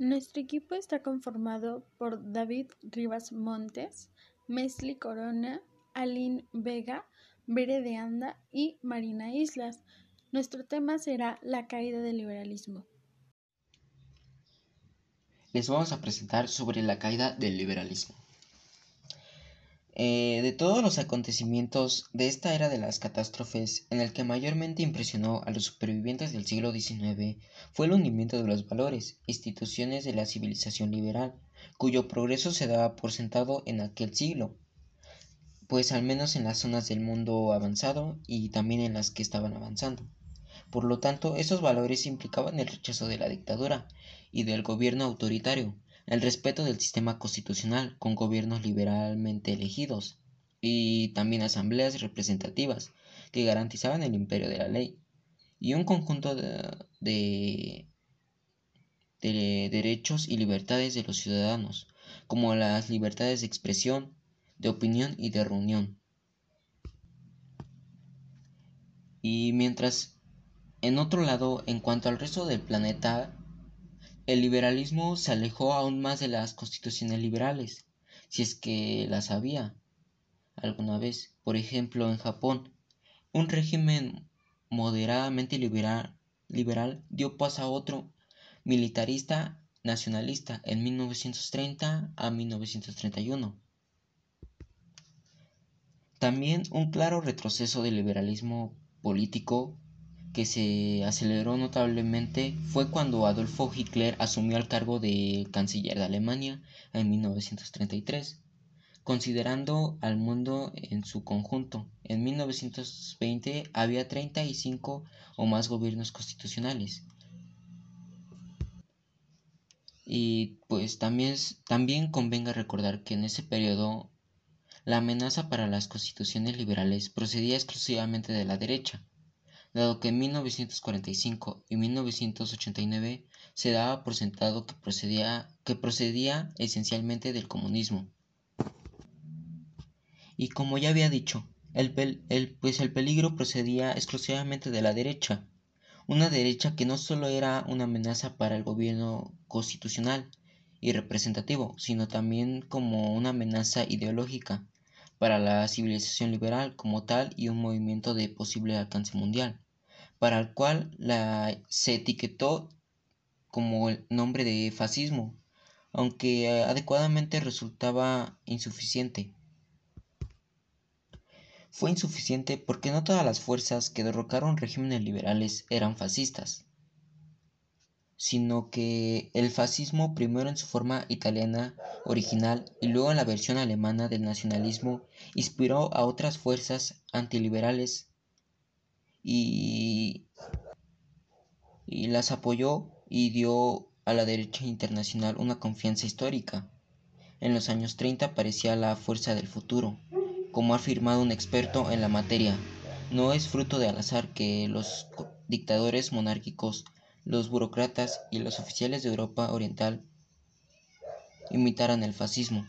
Nuestro equipo está conformado por David Rivas Montes, Mesli Corona, Aline Vega, Bere de Anda y Marina Islas. Nuestro tema será la caída del liberalismo. Les vamos a presentar sobre la caída del liberalismo. Eh, de todos los acontecimientos de esta era de las catástrofes, en el que mayormente impresionó a los supervivientes del siglo XIX fue el hundimiento de los valores, instituciones de la civilización liberal, cuyo progreso se daba por sentado en aquel siglo, pues al menos en las zonas del mundo avanzado y también en las que estaban avanzando. Por lo tanto, esos valores implicaban el rechazo de la dictadura y del gobierno autoritario, el respeto del sistema constitucional con gobiernos liberalmente elegidos y también asambleas representativas que garantizaban el imperio de la ley y un conjunto de, derechos y libertades de los ciudadanos, como las libertades de expresión, de opinión y de reunión. Y mientras, en otro lado, en cuanto al resto del planeta, el liberalismo se alejó aún más de las constituciones liberales, si es que las había alguna vez. Por ejemplo, en Japón, un régimen moderadamente liberal, liberal dio paso a otro militarista nacionalista en 1930 a 1931. También un claro retroceso del liberalismo político que se aceleró notablemente fue cuando Adolfo Hitler asumió el cargo de canciller de Alemania en 1933, considerando al mundo en su conjunto. En 1920 había 35 o más gobiernos constitucionales. Y pues también, también convenga recordar que en ese periodo la amenaza para las constituciones liberales procedía exclusivamente de la derecha dado que en 1945 y 1989 se daba por sentado que procedía, que procedía esencialmente del comunismo. Y como ya había dicho, el, pues el peligro procedía exclusivamente de la derecha, una derecha que no solo era una amenaza para el gobierno constitucional y representativo, sino también como una amenaza ideológica para la civilización liberal como tal y un movimiento de posible alcance mundial, para el cual se etiquetó como el nombre de fascismo, aunque adecuadamente resultaba insuficiente. Fue insuficiente porque no todas las fuerzas que derrocaron regímenes liberales eran fascistas sino que el fascismo primero en su forma italiana original y luego en la versión alemana del nacionalismo inspiró a otras fuerzas antiliberales y, y las apoyó y dio a la derecha internacional una confianza histórica. En los años 30 parecía la fuerza del futuro, como ha afirmado un experto en la materia. No es fruto de al azar que los dictadores monárquicos los burócratas y los oficiales de Europa Oriental imitaran el fascismo.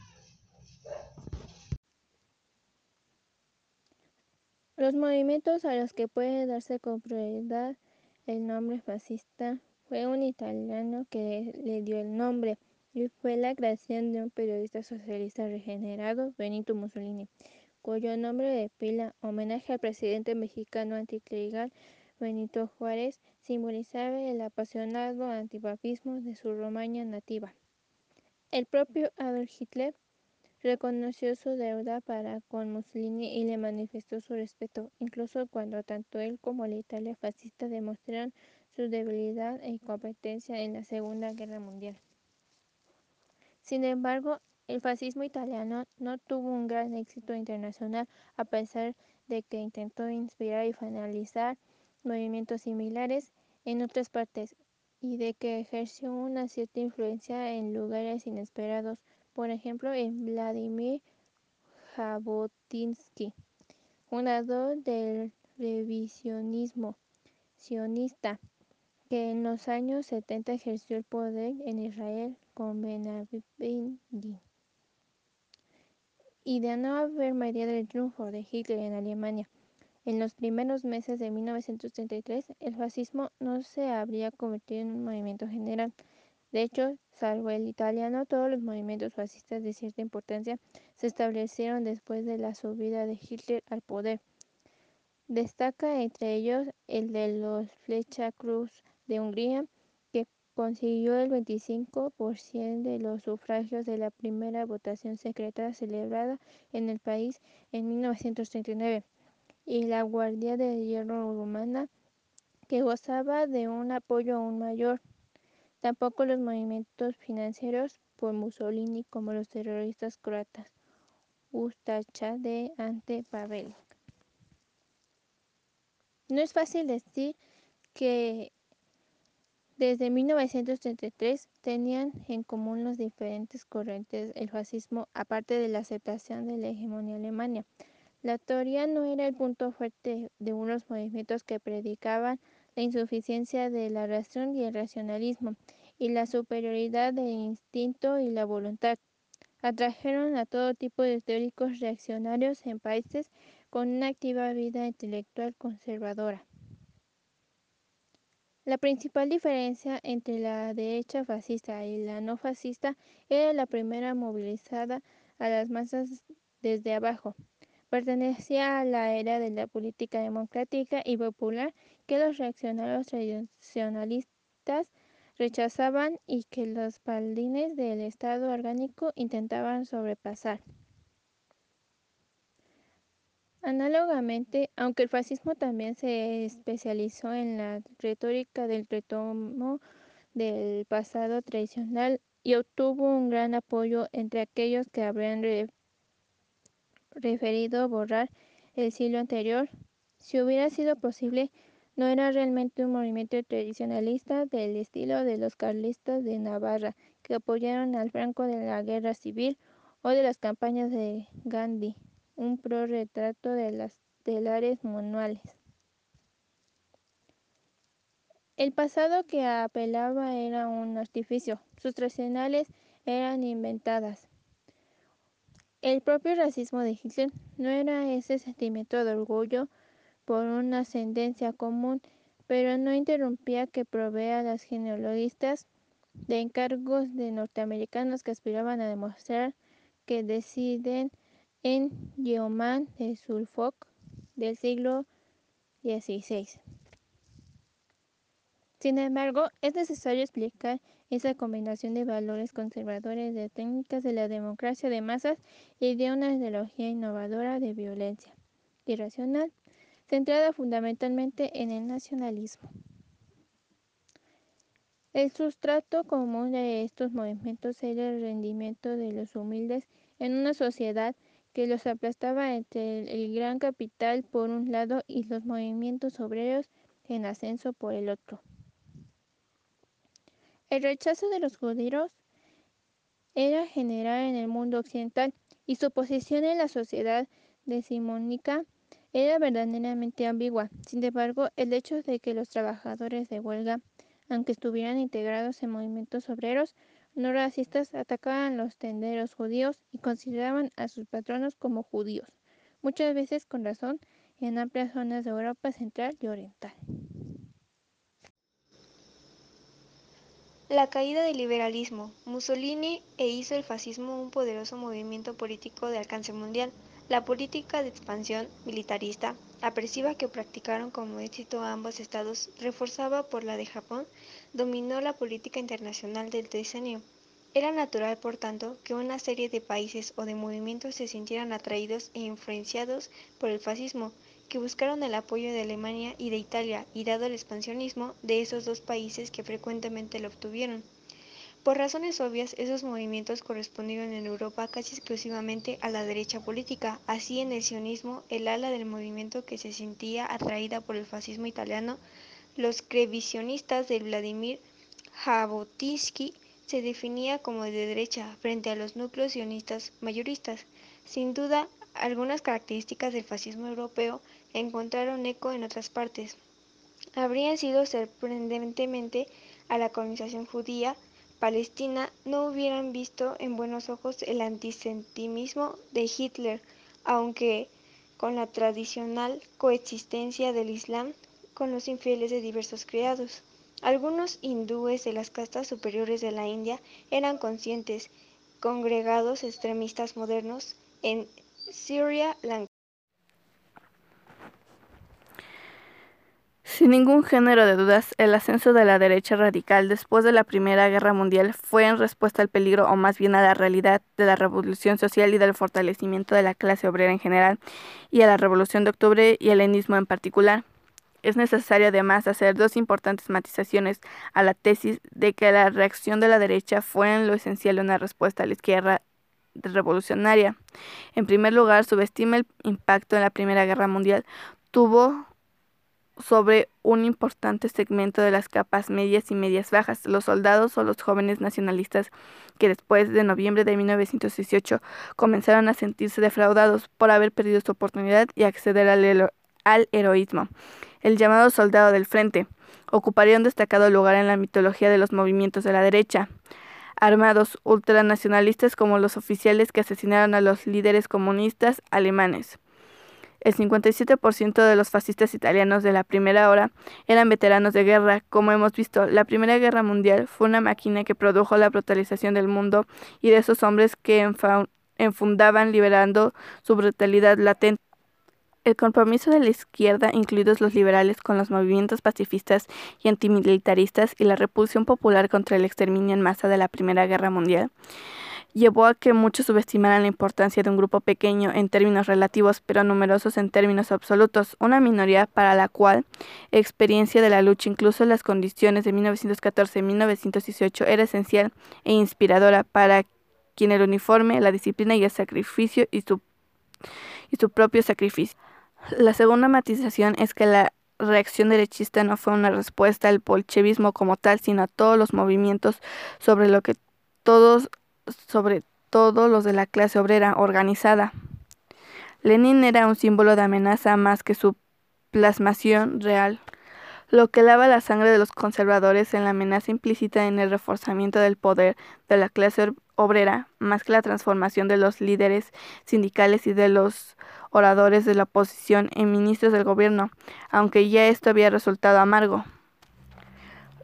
Los movimientos a los que puede darse con prioridad el nombre fascista fue un italiano que le dio el nombre y fue la creación de un periodista socialista regenerado, Benito Mussolini, cuyo nombre de pila homenaje al presidente mexicano anticlerical Benito Juárez simbolizaba el apasionado antipapismo de su Romaña nativa. El propio Adolf Hitler reconoció su deuda para con Mussolini y le manifestó su respeto, incluso cuando tanto él como la Italia fascista demostraron su debilidad e incompetencia en la Segunda Guerra Mundial. Sin embargo, el fascismo italiano no tuvo un gran éxito internacional a pesar de que intentó inspirar y finalizar movimientos similares en otras partes y de que ejerció una cierta influencia en lugares inesperados, por ejemplo en Vladimir Jabotinsky, fundador del revisionismo sionista, que en los años 70 ejerció el poder en Israel con Ben Y de no haber María del triunfo de Hitler en Alemania, en los primeros meses de 1933, el fascismo no se habría convertido en un movimiento general, De hecho, salvo el italiano, todos los movimientos fascistas de cierta importancia se establecieron después de la subida de Hitler al poder. Destaca entre ellos el de los Flecha Cruz de Hungría, que consiguió el 25% de los sufragios de la primera votación secreta celebrada en el país en 1939, y la Guardia de Hierro rumana, que gozaba de un apoyo aún mayor. Tampoco los movimientos financieros por Mussolini como los terroristas croatas Ustacha de Ante Pavel. No es fácil decir que desde 1933 tenían en común los diferentes corrientes el fascismo, aparte de la aceptación de la hegemonía alemana. La teoría no era el punto fuerte de unos movimientos que predicaban la insuficiencia de la razón y el racionalismo, y la superioridad del instinto y la voluntad. Atrajeron a todo tipo de teóricos reaccionarios en países con una activa vida intelectual conservadora. La principal diferencia entre la derecha fascista y la no fascista era la primera movilizada a las masas desde abajo. Pertenecía a la era de la política democrática y popular que los reaccionarios tradicionalistas rechazaban y que los paladines del Estado orgánico intentaban sobrepasar. Análogamente, aunque el fascismo también se especializó en la retórica del retomo del pasado tradicional y obtuvo un gran apoyo entre aquellos que habrían referido borrar el siglo anterior, si hubiera sido posible, no era realmente un movimiento tradicionalista del estilo de los carlistas de Navarra, que apoyaron al Franco de la Guerra Civil o de las campañas de Gandhi, un pro-retrato de las telares manuales. El pasado que apelaba era un artificio, sus tradicionales eran inventadas. El propio racismo de Hitler no era ese sentimiento de orgullo por una ascendencia común, pero no interrumpía que provea a las genealogistas de encargos de norteamericanos que aspiraban a demostrar que deciden en Yeoman de Suffolk del siglo XVI. Sin embargo, es necesario explicar esa combinación de valores conservadores, de técnicas de la democracia de masas y de una ideología innovadora de violencia irracional centrada fundamentalmente en el nacionalismo. El sustrato común de estos movimientos era el rendimiento de los humildes en una sociedad que los aplastaba entre el gran capital por un lado y los movimientos obreros en ascenso por el otro. El rechazo de los judíos era general en el mundo occidental y su posición en la sociedad decimonónica era verdaderamente ambigua. Sin embargo, el hecho de que los trabajadores de huelga, aunque estuvieran integrados en movimientos obreros no racistas, atacaban a los tenderos judíos y consideraban a sus patronos como judíos, muchas veces con razón, en amplias zonas de Europa central y oriental. La caída del liberalismo. Mussolini e hizo el fascismo un poderoso movimiento político de alcance mundial. La política de expansión militarista, apresiva que practicaron como éxito ambos estados, reforzada por la de Japón, dominó la política internacional del decenio. Era natural, por tanto, que una serie de países o de movimientos se sintieran atraídos e influenciados por el fascismo, que buscaron el apoyo de Alemania y de Italia, y dado el expansionismo de esos dos países que frecuentemente lo obtuvieron. Por razones obvias, esos movimientos correspondieron en Europa casi exclusivamente a la derecha política. Así, en el sionismo, el ala del movimiento que se sentía atraída por el fascismo italiano, los creacionistas de Vladimir Jabotinsky, se definía como de derecha frente a los núcleos sionistas mayoristas. Sin duda, algunas características del fascismo europeo encontraron eco en otras partes. Habrían sido sorprendentemente a la colonización judía Palestina no hubieran visto en buenos ojos el antisemitismo de Hitler, aunque con la tradicional coexistencia del Islam con los infieles de diversos creados. Algunos hindúes de las castas superiores de la India eran conscientes, congregados extremistas modernos en Sri Sin ningún género de dudas, el ascenso de la derecha radical después de la Primera Guerra Mundial fue en respuesta al peligro o más bien a la realidad de la revolución social y del fortalecimiento de la clase obrera en general y a la Revolución de Octubre y el lenismo en particular. Es necesario además hacer dos importantes matizaciones a la tesis de que la reacción de la derecha fue en lo esencial una respuesta a la izquierda revolucionaria. En primer lugar, subestima el impacto en la Primera Guerra Mundial tuvo sobre un importante segmento de las capas medias y medias bajas, los soldados o los jóvenes nacionalistas que después de noviembre de 1918 comenzaron a sentirse defraudados por haber perdido su oportunidad y acceder al, al heroísmo. El llamado soldado del frente ocuparía un destacado lugar en la mitología de los movimientos de la derecha armados ultranacionalistas como los oficiales que asesinaron a los líderes comunistas alemanes. El 57% de los fascistas italianos de la primera hora eran veteranos de guerra. Como hemos visto, la Primera Guerra Mundial fue una máquina que produjo la brutalización del mundo y de esos hombres que enfundaban liberando su brutalidad latente. El compromiso de la izquierda, incluidos los liberales, con los movimientos pacifistas y antimilitaristas y la repulsión popular contra el exterminio en masa de la Primera Guerra Mundial, llevó a que muchos subestimaran la importancia de un grupo pequeño en términos relativos, pero numerosos en términos absolutos, una minoría para la cual experiencia de la lucha, incluso las condiciones de 1914-1918, era esencial e inspiradora para quien el uniforme, la disciplina y el sacrificio y su, y su propio sacrificio. La segunda matización es que la reacción derechista no fue una respuesta al bolchevismo como tal, sino a todos los movimientos sobre lo que todos sobre todo los de la clase obrera organizada. Lenin era un símbolo de amenaza más que su plasmación real, lo que lava la sangre de los conservadores en la amenaza implícita en el reforzamiento del poder de la clase obrera, más que la transformación de los líderes sindicales y de los oradores de la oposición en ministros del gobierno, aunque ya esto había resultado amargo.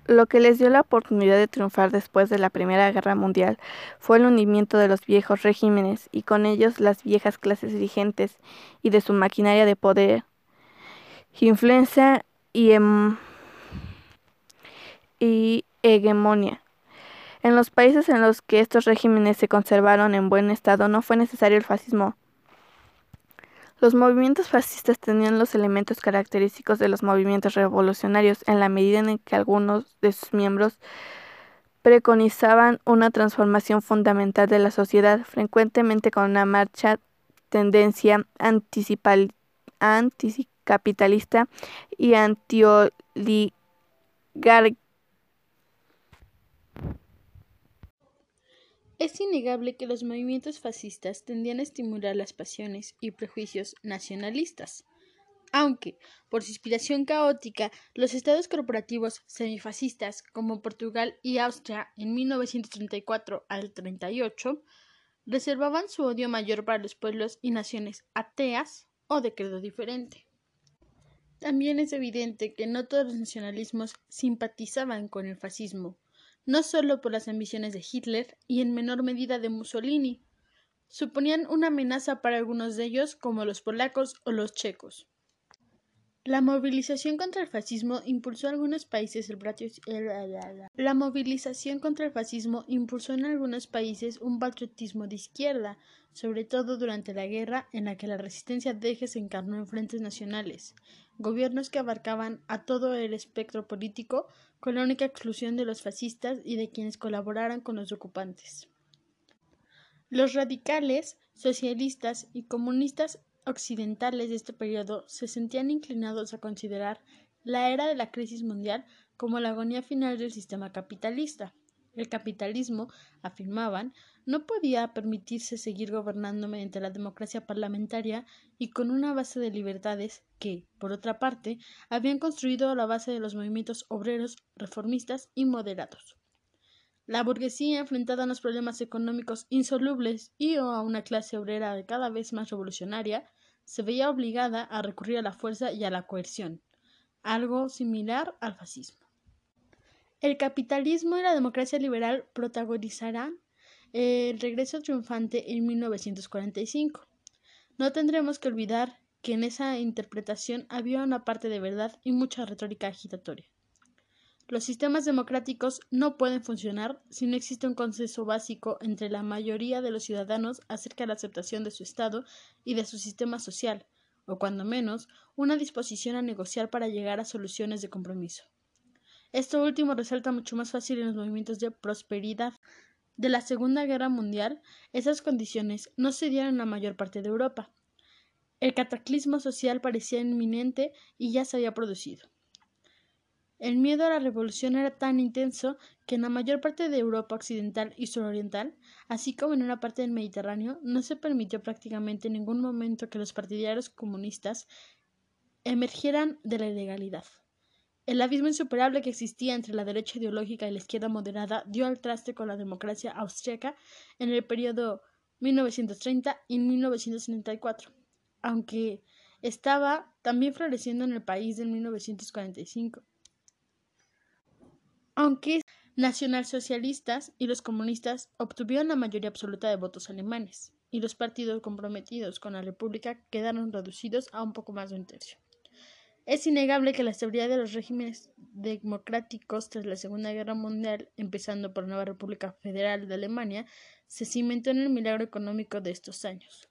Lo que les dio la oportunidad de triunfar después de la Primera Guerra Mundial fue el hundimiento de los viejos regímenes y con ellos las viejas clases dirigentes y de su maquinaria de poder, influencia y, em, y. En los países en los que estos regímenes se conservaron en buen estado no fue necesario el fascismo los movimientos fascistas tenían los elementos característicos de los movimientos revolucionarios en la medida en que algunos de sus miembros preconizaban una transformación fundamental de la sociedad, frecuentemente con una marcha tendencia anticapitalista y antioligarquía Es innegable que los movimientos fascistas tendían a estimular las pasiones y prejuicios nacionalistas. Aunque, por su inspiración caótica, los estados corporativos semifascistas como Portugal y Austria en 1934 al 38 reservaban su odio mayor para los pueblos y naciones ateas o de credo diferente. También es evidente que no todos los nacionalismos simpatizaban con el fascismo, no solo por las ambiciones de Hitler y en menor medida de Mussolini, suponían una amenaza para algunos de ellos como los polacos o los checos. La movilización contra el fascismo impulsó algunos países el la movilización contra el fascismo impulsó en algunos países un patriotismo de izquierda, sobre todo durante la guerra en la que la resistencia de se encarnó en frentes nacionales, gobiernos que abarcaban a todo el espectro político con la única exclusión de los fascistas y de quienes colaboraran con los ocupantes. Los radicales, socialistas y comunistas occidentales de este periodo se sentían inclinados a considerar la era de la crisis mundial como la agonía final del sistema capitalista. El capitalismo, afirmaban, no podía permitirse seguir gobernando mediante la democracia parlamentaria y con una base de libertades que, por otra parte, habían construido la base de los movimientos obreros, reformistas y moderados. La burguesía, enfrentada a unos problemas económicos insolubles y a una clase obrera cada vez más revolucionaria, se veía obligada a recurrir a la fuerza y a la coerción, algo similar al fascismo. El capitalismo y la democracia liberal protagonizarán el regreso triunfante en 1945. No tendremos que olvidar que en esa interpretación había una parte de verdad y mucha retórica agitatoria. Los sistemas democráticos no pueden funcionar si no existe un consenso básico entre la mayoría de los ciudadanos acerca de la aceptación de su Estado y de su sistema social, o cuando menos, una disposición a negociar para llegar a soluciones de compromiso. Esto último resalta mucho más fácil en los movimientos de prosperidad. De la Segunda Guerra Mundial, esas condiciones no se dieron en la mayor parte de Europa. El cataclismo social parecía inminente y ya se había producido. El miedo a la revolución era tan intenso que en la mayor parte de Europa occidental y suroriental, así como en una parte del Mediterráneo, no se permitió prácticamente en ningún momento que los partidarios comunistas emergieran de la ilegalidad. El abismo insuperable que existía entre la derecha ideológica y la izquierda moderada dio al traste con la democracia austríaca en el periodo 1930 y 1974, aunque estaba también floreciendo en el país de 1945 aunque nacionalsocialistas y los comunistas obtuvieron la mayoría absoluta de votos alemanes, y los partidos comprometidos con la República quedaron reducidos a un poco más de un tercio. Es innegable que la estabilidad de los regímenes democráticos tras la Segunda Guerra Mundial, empezando por la nueva República Federal de Alemania, se cimentó en el milagro económico de estos años.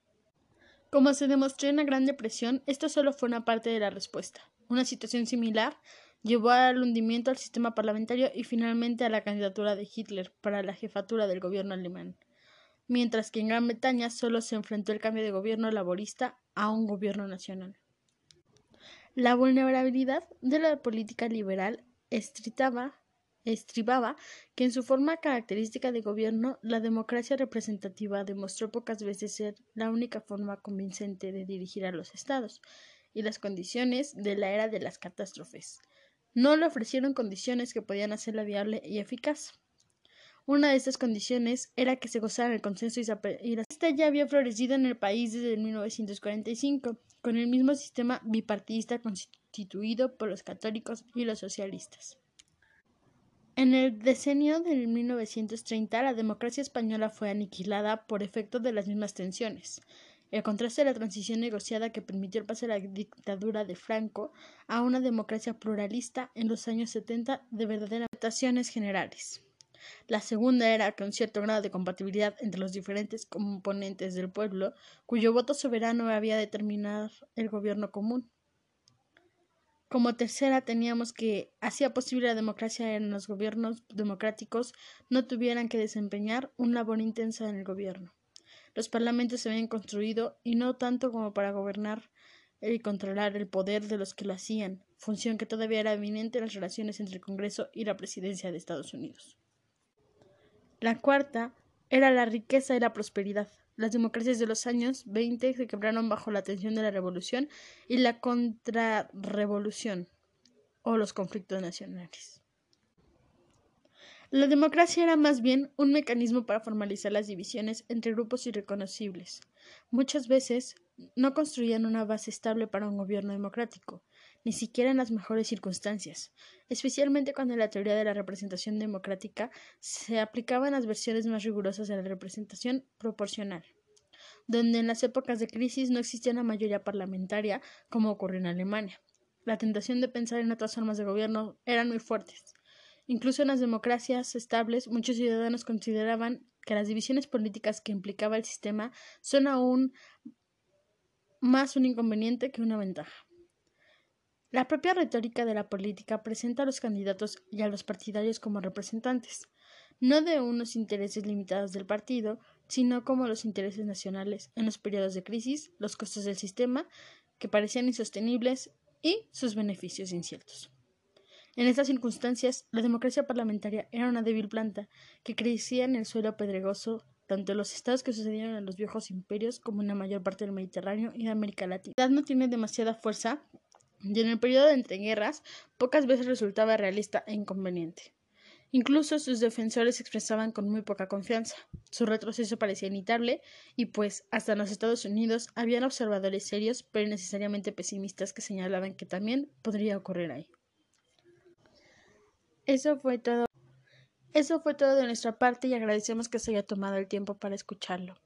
Como se demostró en la Gran Depresión, esto solo fue una parte de la respuesta. Una situación similar llevó al hundimiento del sistema parlamentario y finalmente a la candidatura de Hitler para la jefatura del gobierno alemán, mientras que en Gran Bretaña solo se enfrentó el cambio de gobierno laborista a un gobierno nacional. La vulnerabilidad de la política liberal estribaba que en su forma característica de gobierno la democracia representativa demostró pocas veces ser la única forma convincente de dirigir a los estados y las condiciones de la era de las catástrofes no le ofrecieron condiciones que podían hacerla viable y eficaz. Una de estas condiciones era que se gozara el consenso y esta ya había florecido en el país desde 1945, con el mismo sistema bipartidista constituido por los católicos y los socialistas. En el decenio de 1930 la democracia española fue aniquilada por efecto de las mismas tensiones. El contraste de la transición negociada que permitió el paso de la dictadura de Franco a una democracia pluralista en los años 70 de verdaderas adaptaciones generales. La segunda era que un cierto grado de compatibilidad entre los diferentes componentes del pueblo, cuyo voto soberano había determinado el gobierno común. Como tercera teníamos que hacía posible la democracia en los gobiernos democráticos no tuvieran que desempeñar una labor intensa en el gobierno. Los parlamentos se habían construido y no tanto como para gobernar y controlar el poder de los que lo hacían, función que todavía era eminente en las relaciones entre el Congreso y la presidencia de Estados Unidos. La cuarta era la riqueza y la prosperidad. Las democracias de los años 20 se quebraron bajo la tensión de la revolución y la contrarrevolución o los conflictos nacionales. La democracia era más bien un mecanismo para formalizar las divisiones entre grupos irreconocibles. Muchas veces no construían una base estable para un gobierno democrático, ni siquiera en las mejores circunstancias, especialmente cuando la teoría de la representación democrática se aplicaba en las versiones más rigurosas de la representación proporcional, donde en las épocas de crisis no existía una mayoría parlamentaria como ocurrió en Alemania. La tentación de pensar en otras formas de gobierno eran muy fuertes Incluso en las democracias estables, muchos ciudadanos consideraban que las divisiones políticas que implicaba el sistema son aún más un inconveniente que una ventaja. La propia retórica de la política presenta a los candidatos y a los partidarios como representantes, no de unos intereses limitados del partido, sino como los intereses nacionales en los periodos de crisis, los costos del sistema, que parecían insostenibles, y sus beneficios inciertos. En estas circunstancias, la democracia parlamentaria era una débil planta que crecía en el suelo pedregoso tanto en los estados que sucedieron en los viejos imperios como en la mayor parte del Mediterráneo y de América Latina. La no tiene demasiada fuerza y en el periodo de entreguerras pocas veces resultaba realista e inconveniente. Incluso sus defensores se expresaban con muy poca confianza. Su retroceso parecía inevitable y pues hasta en los Estados Unidos habían observadores serios pero necesariamente pesimistas que señalaban que también podría ocurrir ahí. Eso fue todo. Eso fue todo de nuestra parte y agradecemos que se haya tomado el tiempo para escucharlo.